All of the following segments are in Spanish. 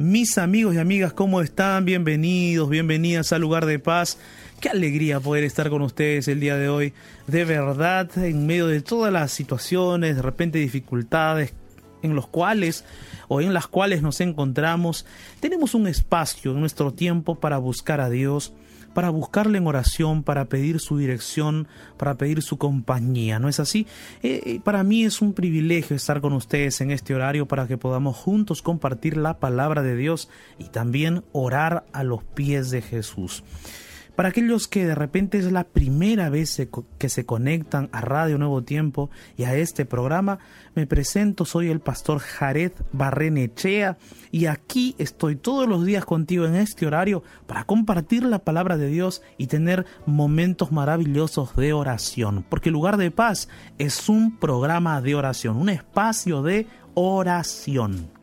Mis amigos y amigas, ¿cómo están? Bienvenidos, bienvenidas al lugar de paz. Qué alegría poder estar con ustedes el día de hoy. De verdad, en medio de todas las situaciones, de repente dificultades en los cuales o en las cuales nos encontramos, tenemos un espacio en nuestro tiempo para buscar a Dios, para buscarle en oración, para pedir su dirección, para pedir su compañía, ¿no es así? Eh, eh, para mí es un privilegio estar con ustedes en este horario para que podamos juntos compartir la palabra de Dios y también orar a los pies de Jesús. Para aquellos que de repente es la primera vez que se conectan a Radio Nuevo Tiempo y a este programa, me presento, soy el pastor Jared Barrenechea y aquí estoy todos los días contigo en este horario para compartir la palabra de Dios y tener momentos maravillosos de oración, porque lugar de paz es un programa de oración, un espacio de oración.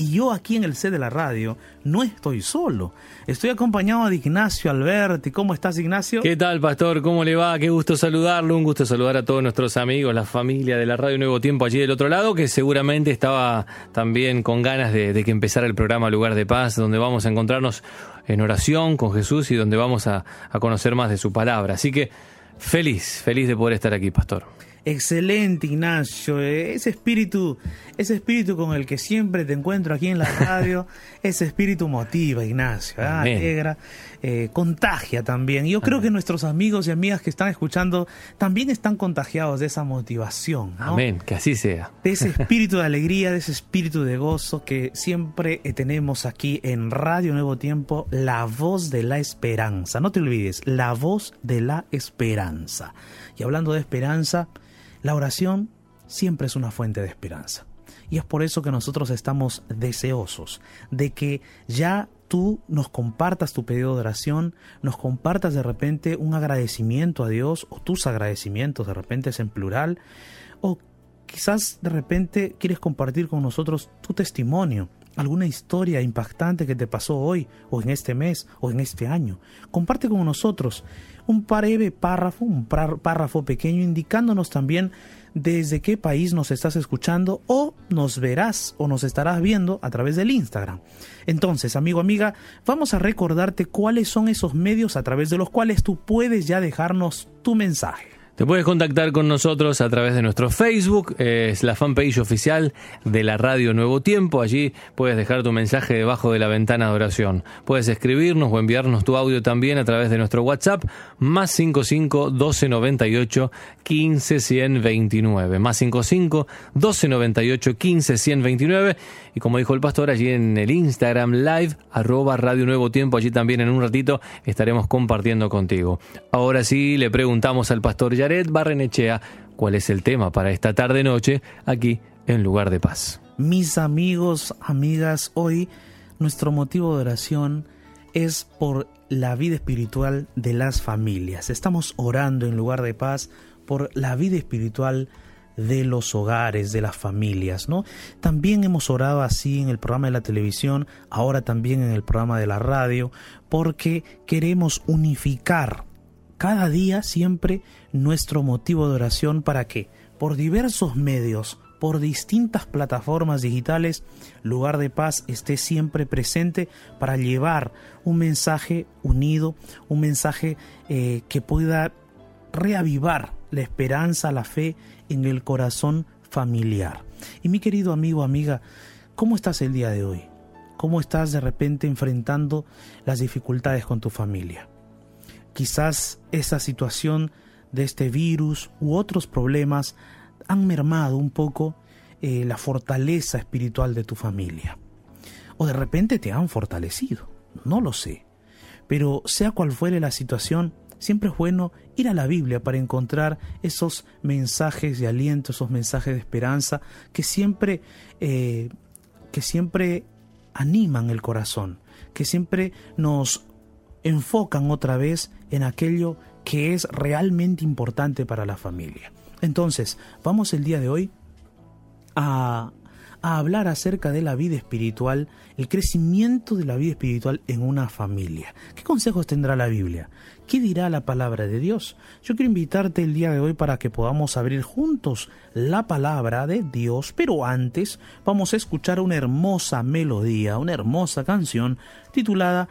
Y yo aquí en el C de la radio no estoy solo. Estoy acompañado de Ignacio Alberti. ¿Cómo estás, Ignacio? ¿Qué tal, pastor? ¿Cómo le va? Qué gusto saludarlo. Un gusto saludar a todos nuestros amigos, la familia de la Radio Nuevo Tiempo allí del otro lado, que seguramente estaba también con ganas de, que empezara el programa Lugar de Paz, donde vamos a encontrarnos en oración con Jesús y donde vamos a conocer más de su palabra. Así que feliz, feliz de poder estar aquí, pastor. Excelente, Ignacio. Ese espíritu, ese espíritu con el que siempre te encuentro aquí en la radio, ese espíritu motiva, Ignacio, ¿ah? alegra, eh, contagia también. Yo creo que nuestros amigos y amigas que están escuchando también están contagiados de esa motivación. Amén, que así sea. De ese espíritu de alegría, de ese espíritu de gozo que siempre eh, tenemos aquí en Radio Nuevo Tiempo, la voz de la esperanza. No te olvides, la voz de la esperanza. Y hablando de esperanza, la oración siempre es una fuente de esperanza. Y es por eso que nosotros estamos deseosos de que ya tú nos compartas tu pedido de oración, nos compartas de repente un agradecimiento a Dios o tus agradecimientos, de repente es en plural, o quizás de repente quieres compartir con nosotros tu testimonio, alguna historia impactante que te pasó hoy o en este mes o en este año. Comparte con nosotros un breve párrafo, un párrafo pequeño indicándonos también desde qué país nos estás escuchando o nos verás o nos estarás viendo a través del Instagram. Entonces, amigo, amiga, vamos a recordarte cuáles son esos medios a través de los cuales tú puedes ya dejarnos tu mensaje. Te puedes contactar con nosotros a través de nuestro Facebook, es la fanpage oficial de la Radio Nuevo Tiempo. Allí puedes dejar tu mensaje debajo de la ventana de oración. Puedes escribirnos o enviarnos tu audio también a través de nuestro WhatsApp, más 55 1298 15 129. Más 55 1298 15 129. Y como dijo el pastor, allí en el Instagram Live, arroba Radio Nuevo Tiempo, allí también en un ratito estaremos compartiendo contigo. Ahora sí, le preguntamos al pastor ya Barrenechea cuál es el tema para esta tarde-noche aquí en Lugar de Paz. Mis amigos, amigas, hoy nuestro motivo de oración es por la vida espiritual de las familias. Estamos orando en Lugar de Paz por la vida espiritual de los hogares, de las familias, ¿no? También hemos orado así en el programa de la televisión, ahora también en el programa de la radio, porque queremos unificar cada día siempre nuestro motivo de oración para que por diversos medios, por distintas plataformas digitales, Lugar de Paz esté siempre presente para llevar un mensaje unido, un mensaje eh, que pueda reavivar la esperanza, la fe en el corazón familiar. Y mi querido amigo, amiga, ¿cómo estás el día de hoy? ¿Cómo estás de repente enfrentando las dificultades con tu familia? Quizás esa situación de este virus u otros problemas han mermado un poco eh, la fortaleza espiritual de tu familia. O de repente te han fortalecido, no lo sé. Pero sea cual fuere la situación, siempre es bueno ir a la Biblia para encontrar esos mensajes de aliento, esos mensajes de esperanza que siempre, eh, que siempre animan el corazón, que siempre nos enfocan otra vez en aquello que es realmente importante para la familia. Entonces, vamos el día de hoy a, hablar acerca de la vida espiritual, el crecimiento de la vida espiritual en una familia. ¿Qué consejos tendrá la Biblia? ¿Qué dirá la palabra de Dios? Yo quiero invitarte el día de hoy para que podamos abrir juntos la palabra de Dios, pero antes vamos a escuchar una hermosa melodía, una hermosa canción titulada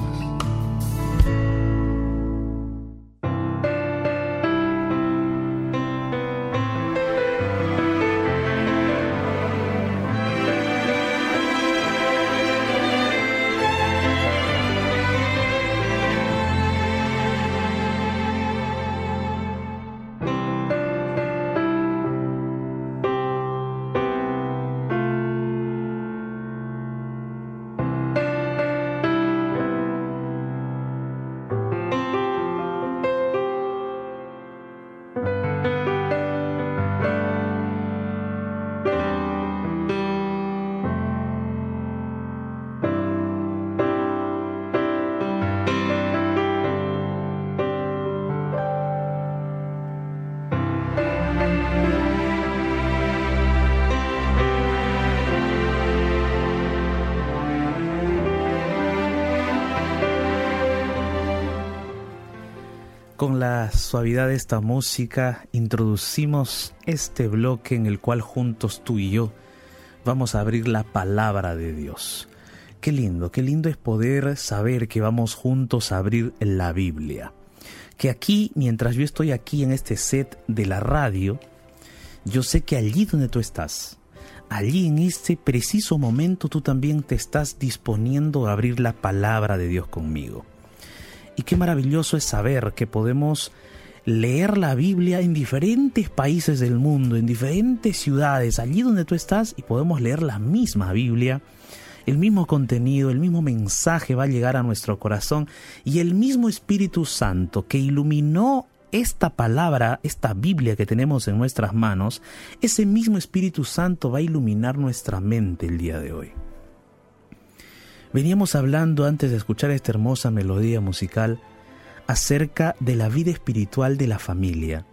Con la suavidad de esta música introducimos este bloque en el cual juntos tú y yo vamos a abrir la palabra de Dios. Qué lindo, qué lindo es poder saber que vamos juntos a abrir la Biblia. Que aquí, mientras yo estoy aquí en este set de la radio, yo sé que allí donde tú estás, allí en este preciso momento tú también te estás disponiendo a abrir la palabra de Dios conmigo. Y qué maravilloso es saber que podemos leer la Biblia en diferentes países del mundo, en diferentes ciudades, allí donde tú estás, y podemos leer la misma Biblia. El mismo contenido, el mismo mensaje va a llegar a nuestro corazón y el mismo Espíritu Santo que iluminó esta palabra, esta Biblia que tenemos en nuestras manos, ese mismo Espíritu Santo va a iluminar nuestra mente el día de hoy. Veníamos hablando antes de escuchar esta hermosa melodía musical acerca de la vida espiritual de la familia.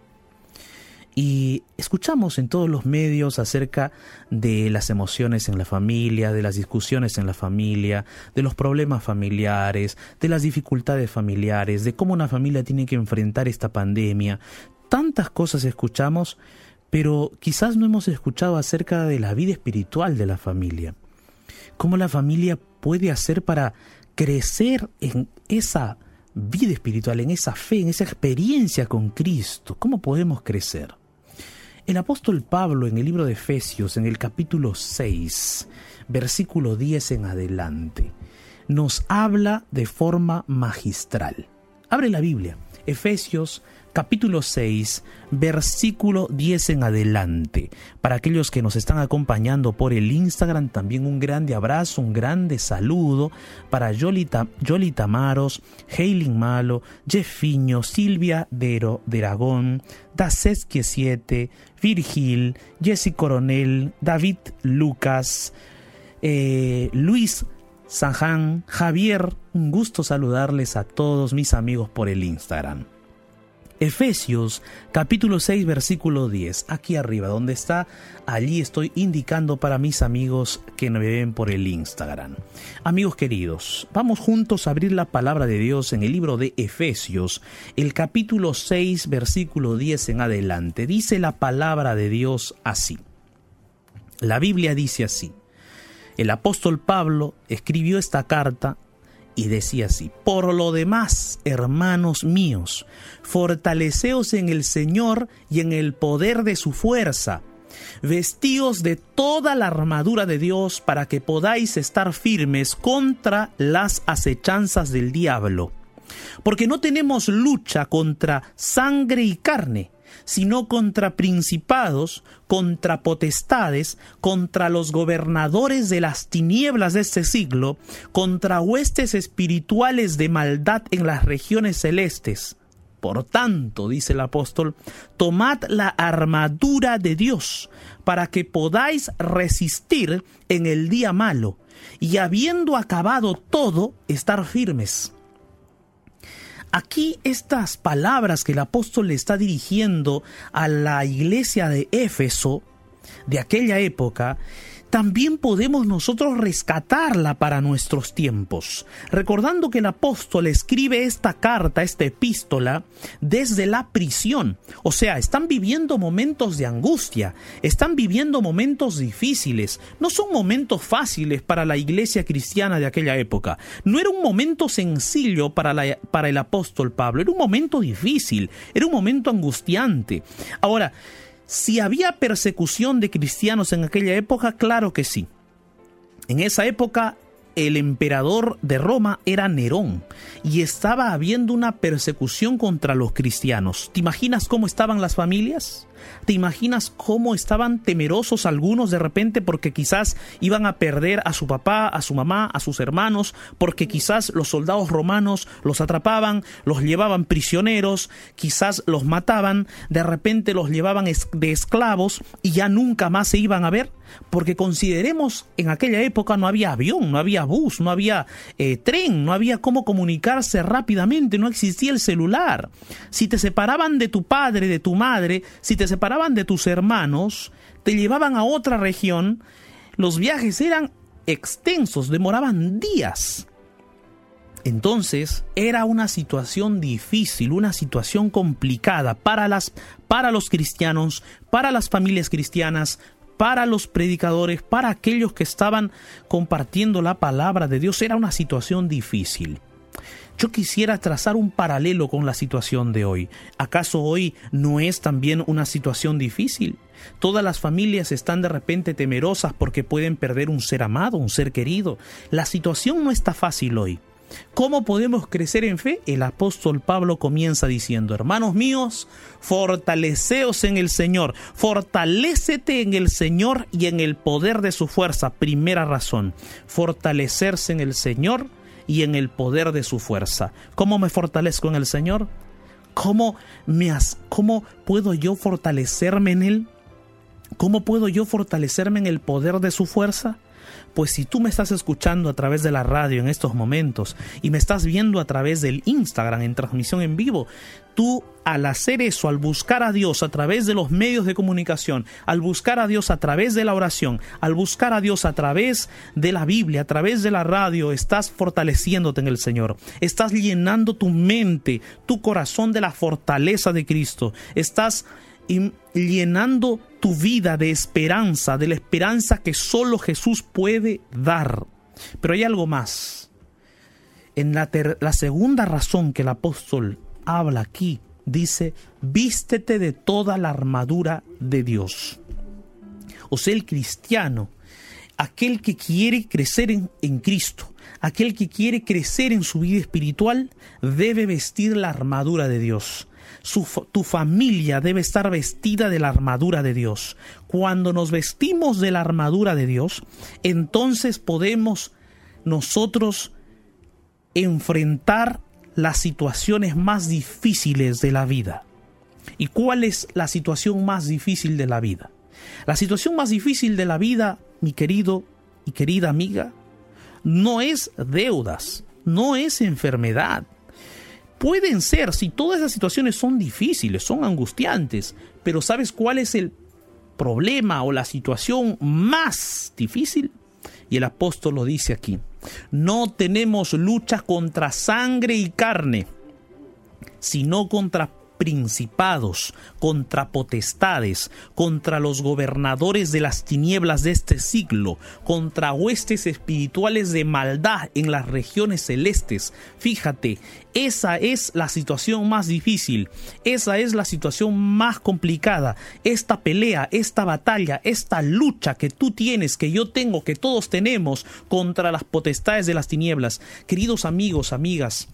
Y escuchamos en todos los medios acerca de las emociones en la familia, de las discusiones en la familia, de los problemas familiares, de las dificultades familiares, de cómo una familia tiene que enfrentar esta pandemia. Tantas cosas escuchamos, pero quizás no hemos escuchado acerca de la vida espiritual de la familia. Cómo la familia puede hacer para crecer en esa vida espiritual, en esa fe, en esa experiencia con Cristo? ¿Cómo podemos crecer? El apóstol Pablo en el libro de Efesios, en el capítulo 6, versículo 10 en adelante, nos habla de forma magistral. Abre la Biblia, Efesios capítulo 6, versículo 10 en adelante. Para aquellos que nos están acompañando por el Instagram, también un grande abrazo, un grande saludo para Yolita, Yolita Maros, Heiling Malo, Jeffiño, Silvia Dero, Deragón, Dasesque 7, Virgil, Jesse Coronel, David Lucas, eh, Luis Sanján, Javier, un gusto saludarles a todos mis amigos por el Instagram. Efesios capítulo 6 versículo 10, aquí arriba donde está, allí estoy indicando para mis amigos que me ven por el Instagram. Amigos queridos, vamos juntos a abrir la palabra de Dios en el libro de Efesios, el capítulo 6 versículo 10 en adelante. Dice la palabra de Dios así. La Biblia dice así. El apóstol Pablo escribió esta carta y decía así, por lo demás, hermanos míos, fortaleceos en el Señor y en el poder de su fuerza, vestíos de toda la armadura de Dios para que podáis estar firmes contra las acechanzas del diablo. Porque no tenemos lucha contra sangre y carne, sino contra principados, contra potestades, contra los gobernadores de las tinieblas de este siglo, contra huestes espirituales de maldad en las regiones celestes. Por tanto, dice el apóstol, tomad la armadura de Dios para que podáis resistir en el día malo y habiendo acabado todo, estar firmes. Aquí estas palabras que el apóstol le está dirigiendo a la iglesia de Éfeso de aquella época también podemos nosotros rescatarla para nuestros tiempos, recordando que el apóstol escribe esta carta, esta epístola, desde la prisión. O sea, están viviendo momentos de angustia, están viviendo momentos difíciles, no son momentos fáciles para la iglesia cristiana de aquella época, no era un momento sencillo para, el apóstol Pablo, era un momento difícil, era un momento angustiante. Ahora, si había persecución de cristianos en aquella época, claro que sí. En esa época el emperador de Roma era Nerón y estaba habiendo una persecución contra los cristianos. ¿Te imaginas cómo estaban las familias? ¿Te imaginas cómo estaban temerosos algunos de repente porque quizás iban a perder a su papá, a su mamá, a sus hermanos, porque quizás los soldados romanos los atrapaban, los llevaban prisioneros, quizás los mataban, de repente los llevaban de esclavos y ya nunca más se iban a ver? Porque consideremos, en aquella época no había avión, no había bus, no había eh, tren, no había cómo comunicarse rápidamente, no existía el celular. Si te separaban de tu padre, de tu madre, si te separaban de tus hermanos, te llevaban a otra región, los viajes eran extensos, demoraban días. Entonces era una situación difícil, una situación complicada para, las, para los cristianos, para las familias cristianas, para los predicadores, para aquellos que estaban compartiendo la palabra de Dios. Era una situación difícil. Yo quisiera trazar un paralelo con la situación de hoy. ¿Acaso hoy no es también una situación difícil? Todas las familias están de repente temerosas porque pueden perder un ser amado, un ser querido. La situación no está fácil hoy. ¿Cómo podemos crecer en fe? El apóstol Pablo comienza diciendo, hermanos míos, fortaleceos en el Señor, fortalécete en el Señor y en el poder de su fuerza. Primera razón, fortalecerse en el Señor y en el poder de su fuerza. ¿Cómo me fortalezco en el Señor? ¿Cómo, me ¿Cómo puedo yo fortalecerme en Él? ¿Cómo puedo yo fortalecerme en el poder de su fuerza? Pues si tú me estás escuchando a través de la radio en estos momentos y me estás viendo a través del Instagram en transmisión en vivo, tú al hacer eso, al buscar a Dios a través de los medios de comunicación, al buscar a Dios a través de la oración, al buscar a Dios a través de la Biblia, a través de la radio, estás fortaleciéndote en el Señor. Estás llenando tu mente, tu corazón de la fortaleza de Cristo. Estás llenando tu vida de esperanza, de la esperanza que solo Jesús puede dar. Pero hay algo más. En la, la segunda razón que el apóstol habla aquí, dice, vístete de toda la armadura de Dios. O sea, el cristiano, aquel que quiere crecer en, en Cristo, aquel que quiere crecer en su vida espiritual, debe vestir la armadura de Dios tu familia debe estar vestida de la armadura de Dios. Cuando nos vestimos de la armadura de Dios, entonces podemos nosotros enfrentar las situaciones más difíciles de la vida. ¿Y cuál es la situación más difícil de la vida? La situación más difícil de la vida, mi querido y querida amiga, no es deudas, no es enfermedad, Pueden ser, si todas esas situaciones son difíciles, son angustiantes, pero ¿sabes cuál es el problema o la situación más difícil? Y el apóstol lo dice aquí, no tenemos lucha contra sangre y carne, sino contra principados, contra potestades, contra los gobernadores de las tinieblas de este siglo, contra huestes espirituales de maldad en las regiones celestes. Fíjate, esa es la situación más difícil, esa es la situación más complicada. Esta pelea, esta batalla, esta lucha que tú tienes, que yo tengo, que todos tenemos contra las potestades de las tinieblas. Queridos amigos, amigas,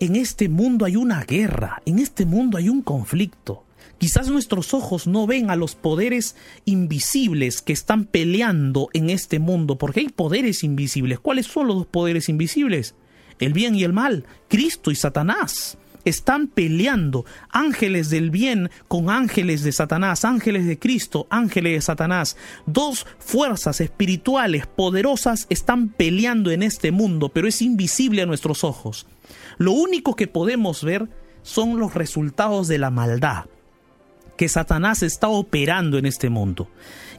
en este mundo hay una guerra, en este mundo hay un conflicto. Quizás nuestros ojos no ven a los poderes invisibles que están peleando en este mundo, porque hay poderes invisibles. ¿Cuáles son los dos poderes invisibles? El bien y el mal, Cristo y Satanás. Están peleando ángeles del bien con ángeles de Satanás, ángeles de Cristo, ángeles de Satanás. Dos fuerzas espirituales poderosas están peleando en este mundo, pero es invisible a nuestros ojos. Lo único que podemos ver son los resultados de la maldad que Satanás está operando en este mundo.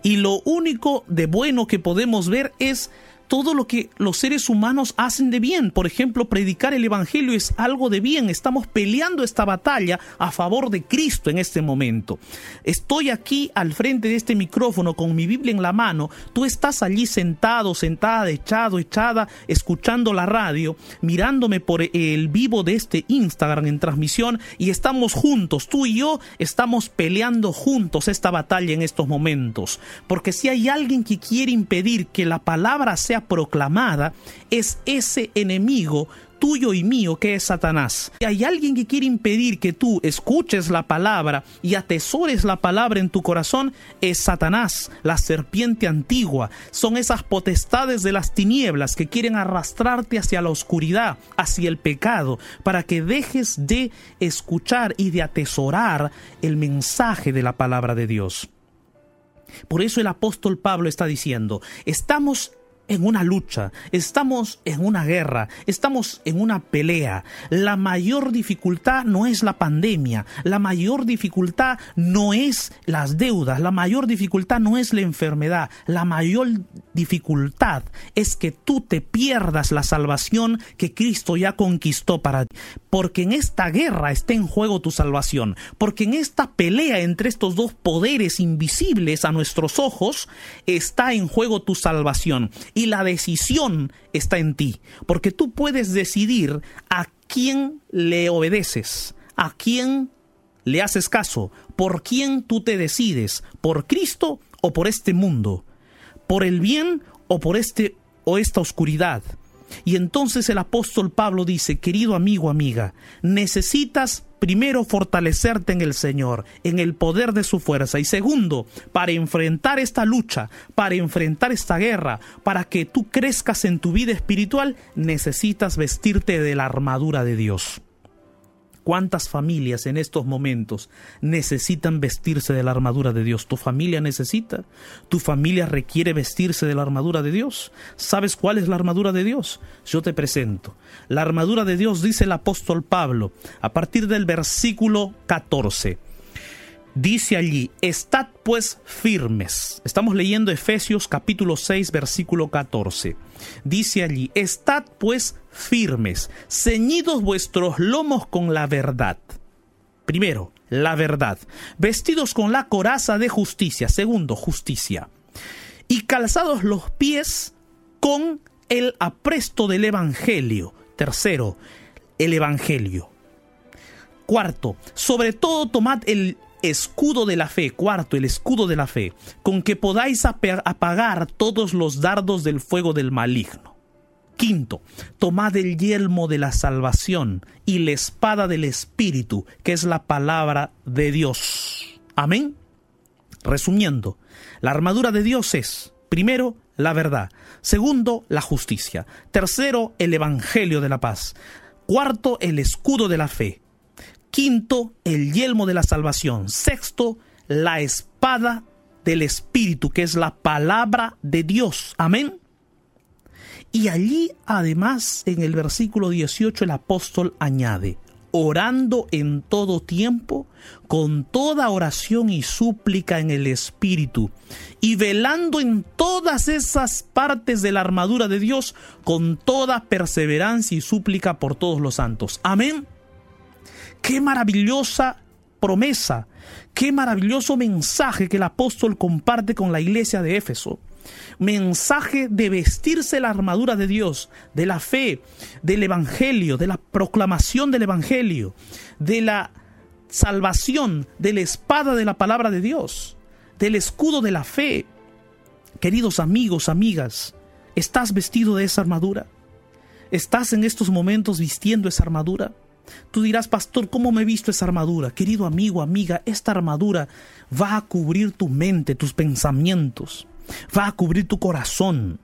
Y lo único de bueno que podemos ver es todo lo que los seres humanos hacen de bien. Por ejemplo, predicar el Evangelio es algo de bien. Estamos peleando esta batalla a favor de Cristo en este momento. Estoy aquí al frente de este micrófono con mi Biblia en la mano. Tú estás allí sentado, sentada, echado, echada, escuchando la radio, mirándome por el vivo de este Instagram en transmisión y estamos juntos. Tú y yo estamos peleando juntos esta batalla en estos momentos. Porque si hay alguien que quiere impedir que la palabra sea proclamada es ese enemigo tuyo y mío que es Satanás. Si hay alguien que quiere impedir que tú escuches la palabra y atesores la palabra en tu corazón, es Satanás, la serpiente antigua. Son esas potestades de las tinieblas que quieren arrastrarte hacia la oscuridad, hacia el pecado, para que dejes de escuchar y de atesorar el mensaje de la palabra de Dios. Por eso el apóstol Pablo está diciendo, estamos en una lucha, estamos en una guerra, estamos en una pelea. La mayor dificultad no es la pandemia, la mayor dificultad no es las deudas, la mayor dificultad no es la enfermedad, la mayor dificultad es que tú te pierdas la salvación que Cristo ya conquistó para ti. Porque en esta guerra está en juego tu salvación, porque en esta pelea entre estos dos poderes invisibles a nuestros ojos está en juego tu salvación y la decisión está en ti, porque tú puedes decidir a quién le obedeces, a quién le haces caso, por quién tú te decides, por Cristo o por este mundo, por el bien o por este o esta oscuridad. Y entonces el apóstol Pablo dice, querido amigo, amiga, necesitas primero fortalecerte en el Señor, en el poder de su fuerza. Y segundo, para enfrentar esta lucha, para enfrentar esta guerra, para que tú crezcas en tu vida espiritual, necesitas vestirte de la armadura de Dios. ¿Cuántas familias en estos momentos necesitan vestirse de la armadura de Dios? ¿Tu familia necesita? ¿Tu familia requiere vestirse de la armadura de Dios? ¿Sabes cuál es la armadura de Dios? Yo te presento. La armadura de Dios, dice el apóstol Pablo, a partir del versículo 14. Dice allí, estad pues firmes. Estamos leyendo Efesios capítulo 6, versículo 14. Dice allí, estad pues firmes, ceñidos vuestros lomos con la verdad. Primero, la verdad. Vestidos con la coraza de justicia. Segundo, justicia. Y calzados los pies con el apresto del Evangelio. Tercero, el Evangelio. Cuarto, sobre todo tomad el escudo de la fe, cuarto, el escudo de la fe, con que podáis apagar todos los dardos del fuego del maligno. Quinto, tomad el yelmo de la salvación y la espada del Espíritu, que es la palabra de Dios. Amén. Resumiendo, la armadura de Dios es, primero, la verdad, segundo, la justicia, tercero, el Evangelio de la paz, cuarto, el escudo de la fe, Quinto, el yelmo de la salvación. Sexto, la espada del Espíritu, que es la palabra de Dios. Amén. Y allí, además, en el versículo 18, el apóstol añade, orando en todo tiempo, con toda oración y súplica en el Espíritu, y velando en todas esas partes de la armadura de Dios, con toda perseverancia y súplica por todos los santos. Amén. Qué maravillosa promesa, qué maravilloso mensaje que el apóstol comparte con la iglesia de Éfeso. Mensaje de vestirse la armadura de Dios, de la fe, del Evangelio, de la proclamación del Evangelio, de la salvación, de la espada de la palabra de Dios, del escudo de la fe. Queridos amigos, amigas, ¿estás vestido de esa armadura? ¿Estás en estos momentos vistiendo esa armadura? Tú dirás, pastor, ¿cómo me he visto esa armadura? Querido amigo, amiga, esta armadura va a cubrir tu mente, tus pensamientos, va a cubrir tu corazón,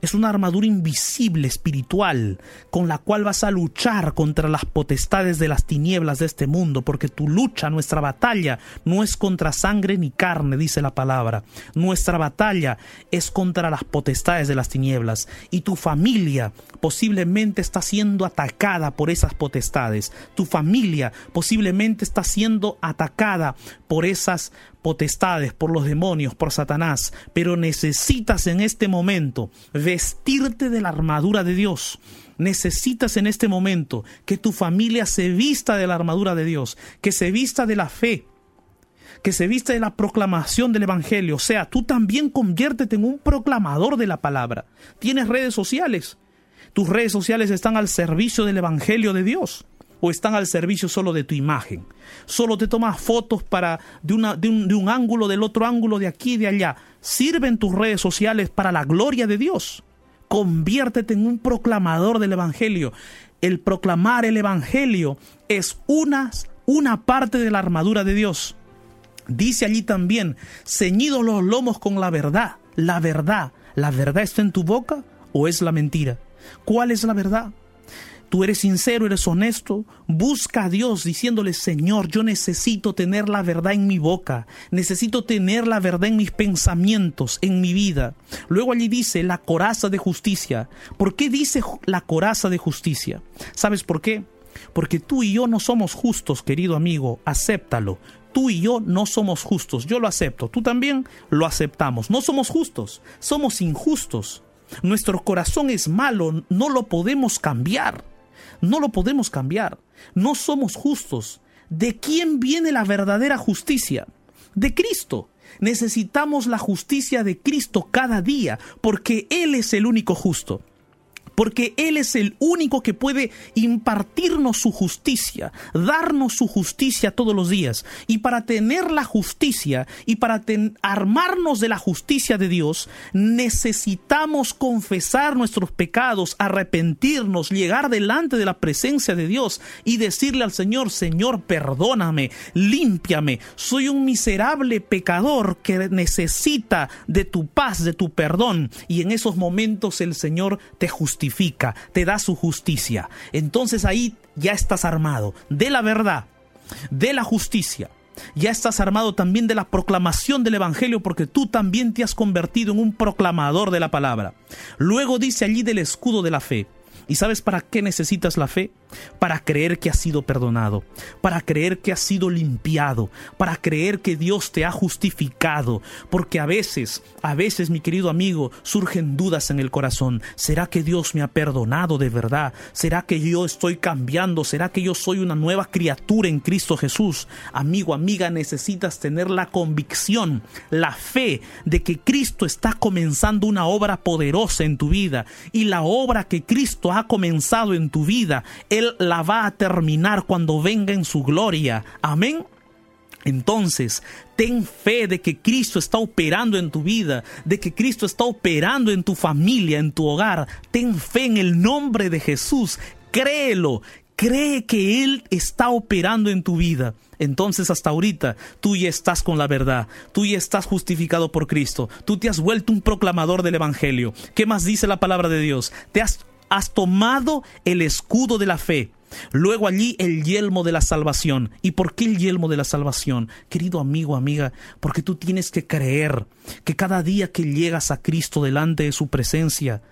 es una armadura invisible, espiritual, con la cual vas a luchar contra las potestades de las tinieblas de este mundo, porque tu lucha, nuestra batalla, no es contra sangre ni carne, dice la palabra. Nuestra batalla es contra las potestades de las tinieblas. Y tu familia posiblemente está siendo atacada por esas potestades. Tu familia posiblemente está siendo atacada por esas potestades, por los demonios, por Satanás, pero necesitas en este momento vestirte de la armadura de Dios. Necesitas en este momento que tu familia se vista de la armadura de Dios, que se vista de la fe, que se vista de la proclamación del Evangelio. O sea, tú también conviértete en un proclamador de la palabra. Tienes redes sociales. Tus redes sociales están al servicio del Evangelio de Dios o están al servicio solo de tu imagen. Solo te tomas fotos para de, una, de, un, de un ángulo, del otro ángulo, de aquí y de allá. Sirven tus redes sociales para la gloria de Dios. Conviértete en un proclamador del Evangelio. El proclamar el Evangelio es una, una parte de la armadura de Dios. Dice allí también, ceñidos los lomos con la verdad. La verdad. ¿La verdad está en tu boca o es la mentira? ¿Cuál es la verdad? Tú eres sincero, eres honesto, busca a Dios diciéndole, Señor, yo necesito tener la verdad en mi boca, necesito tener la verdad en mis pensamientos, en mi vida. Luego allí dice la coraza de justicia. ¿Por qué dice la coraza de justicia? ¿Sabes por qué? Porque tú y yo no somos justos, querido amigo, acéptalo. Tú y yo no somos justos, yo lo acepto, tú también lo aceptamos. No somos justos, somos injustos. Nuestro corazón es malo, no lo podemos cambiar. No lo podemos cambiar. No somos justos. ¿De quién viene la verdadera justicia? De Cristo. Necesitamos la justicia de Cristo cada día, porque Él es el único justo porque Él es el único que puede impartirnos su justicia, darnos su justicia todos los días. Y para tener la justicia y para armarnos de la justicia de Dios, necesitamos confesar nuestros pecados, arrepentirnos, llegar delante de la presencia de Dios y decirle al Señor, Señor, perdóname, límpiame, soy un miserable pecador que necesita de tu paz, de tu perdón. Y en esos momentos el Señor te justifica te da su justicia. Entonces ahí ya estás armado de la verdad, de la justicia. Ya estás armado también de la proclamación del Evangelio porque tú también te has convertido en un proclamador de la palabra. Luego dice allí del escudo de la fe. ¿Y sabes para qué necesitas la fe? Para creer que has sido perdonado, para creer que has sido limpiado, para creer que Dios te ha justificado. Porque a veces, a veces, mi querido amigo, surgen dudas en el corazón. ¿Será que Dios me ha perdonado de verdad? ¿Será que yo estoy cambiando? ¿Será que yo soy una nueva criatura en Cristo Jesús? Amigo, amiga, necesitas tener la convicción, la fe de que Cristo está comenzando una obra poderosa en tu vida y la obra que Cristo ha comenzado en tu vida, Él la va a terminar cuando venga en su gloria. Amén. Entonces, ten fe de que Cristo está operando en tu vida, de que Cristo está operando en tu familia, en tu hogar. Ten fe en el nombre de Jesús. Créelo, cree que Él está operando en tu vida. Entonces hasta ahorita tú ya estás con la verdad, tú ya estás justificado por Cristo, tú te has vuelto un proclamador del Evangelio. ¿Qué más dice la palabra de Dios? Te has has tomado el escudo de la fe. Luego allí el yelmo de la salvación. ¿Y por qué el yelmo de la salvación? Querido amigo, amiga, porque tú tienes que creer que cada día que llegas a Cristo delante de su presencia,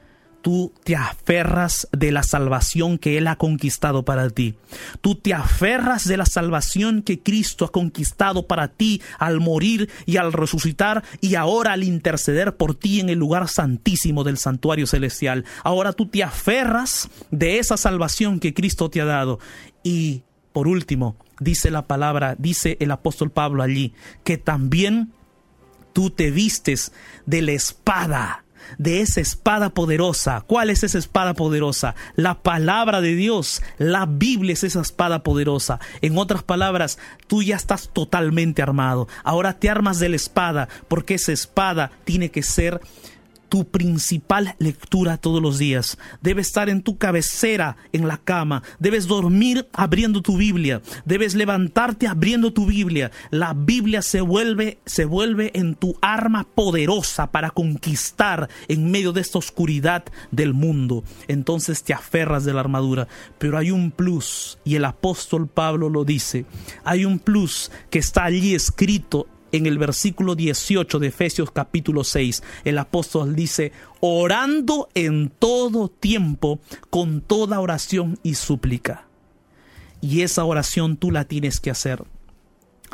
tú te aferras de la salvación que Él ha conquistado para ti. Tú te aferras de la salvación que Cristo ha conquistado para ti al morir y al resucitar y ahora al interceder por ti en el lugar santísimo del santuario celestial. Ahora tú te aferras de esa salvación que Cristo te ha dado. Y por último, dice la palabra, dice el apóstol Pablo allí, que también tú te vistes de la espada de esa espada poderosa. ¿Cuál es esa espada poderosa? La palabra de Dios. La Biblia es esa espada poderosa. En otras palabras, tú ya estás totalmente armado. Ahora te armas de la espada porque esa espada tiene que ser tu principal lectura todos los días. Debe estar en tu cabecera, en la cama. Debes dormir abriendo tu Biblia. Debes levantarte abriendo tu Biblia. La Biblia se vuelve, se vuelve en tu arma poderosa para conquistar en medio de esta oscuridad del mundo. Entonces te aferras de la armadura. Pero hay un plus, y el apóstol Pablo lo dice. Hay un plus que está allí escrito en el versículo 18 de Efesios capítulo 6, el apóstol dice, orando en todo tiempo, con toda oración y súplica. Y esa oración tú la tienes que hacer.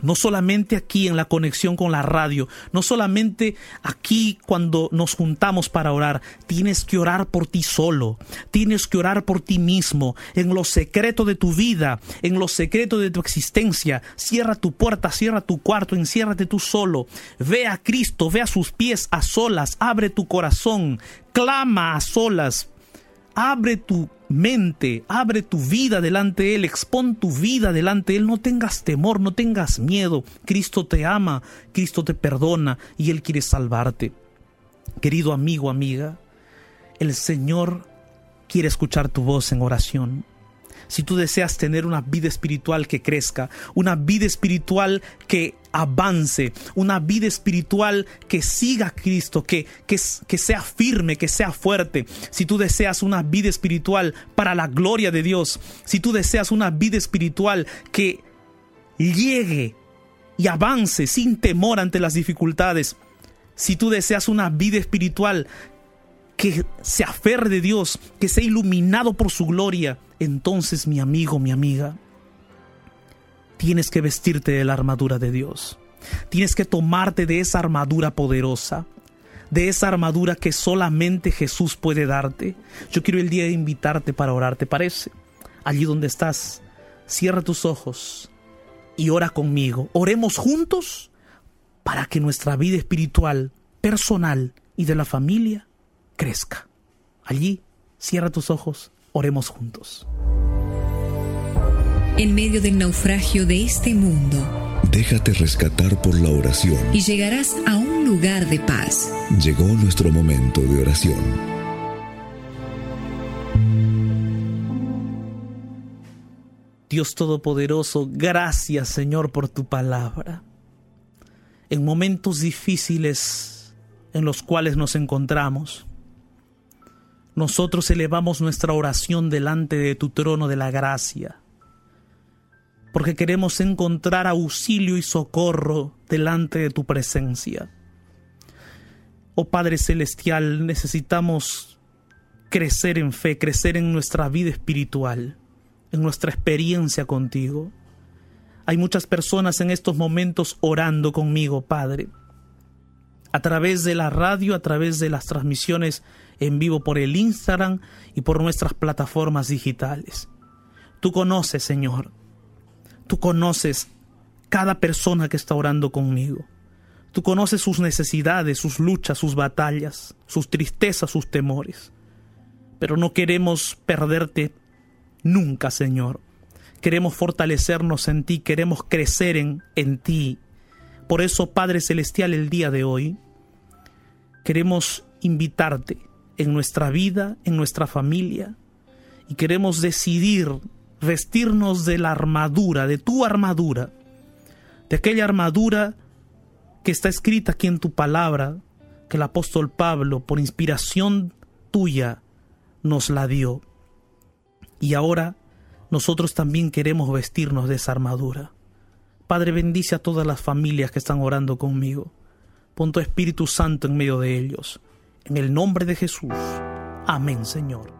No solamente aquí en la conexión con la radio, no solamente aquí cuando nos juntamos para orar, tienes que orar por ti solo, tienes que orar por ti mismo, en lo secreto de tu vida, en lo secreto de tu existencia. Cierra tu puerta, cierra tu cuarto, enciérrate tú solo. Ve a Cristo, ve a sus pies a solas, abre tu corazón, clama a solas, abre tu mente, abre tu vida delante de Él, expón tu vida delante de Él, no tengas temor, no tengas miedo. Cristo te ama, Cristo te perdona y Él quiere salvarte. Querido amigo, amiga, el Señor quiere escuchar tu voz en oración si tú deseas tener una vida espiritual que crezca, una vida espiritual que avance, una vida espiritual que siga a Cristo, que, que, que, sea firme, que sea fuerte. Si tú deseas una vida espiritual para la gloria de Dios, si tú deseas una vida espiritual que llegue y avance sin temor ante las dificultades, si tú deseas una vida espiritual que se aferre de Dios, que sea iluminado por su gloria, entonces mi amigo, mi amiga, tienes que vestirte de la armadura de Dios. Tienes que tomarte de esa armadura poderosa, de esa armadura que solamente Jesús puede darte. Yo quiero el día de invitarte para orar, ¿te parece? Allí donde estás, cierra tus ojos y ora conmigo. Oremos juntos para que nuestra vida espiritual, personal y de la familia crezca. Allí, cierra tus ojos Oremos juntos. En medio del naufragio de este mundo, déjate rescatar por la oración y llegarás a un lugar de paz. Llegó nuestro momento de oración. Dios Todopoderoso, gracias Señor por tu palabra. En momentos difíciles en los cuales nos encontramos, nosotros elevamos nuestra oración delante de tu trono de la gracia, porque queremos encontrar auxilio y socorro delante de tu presencia. Oh Padre Celestial, necesitamos crecer en fe, crecer en nuestra vida espiritual, en nuestra experiencia contigo. Hay muchas personas en estos momentos orando conmigo, Padre, a través de la radio, a través de las transmisiones en vivo por el Instagram y por nuestras plataformas digitales. Tú conoces, Señor. Tú conoces cada persona que está orando conmigo. Tú conoces sus necesidades, sus luchas, sus batallas, sus tristezas, sus temores. Pero no queremos perderte nunca, Señor. Queremos fortalecernos en ti, queremos crecer en, en ti. Por eso, Padre Celestial, el día de hoy, queremos invitarte en nuestra vida, en nuestra familia, y queremos decidir vestirnos de la armadura, de tu armadura, de aquella armadura que está escrita aquí en tu palabra, que el apóstol Pablo, por inspiración tuya, nos la dio. Y ahora nosotros también queremos vestirnos de esa armadura. Padre, bendice a todas las familias que están orando conmigo. Pon tu Espíritu Santo en medio de ellos. En el nombre de Jesús. Amén, Señor.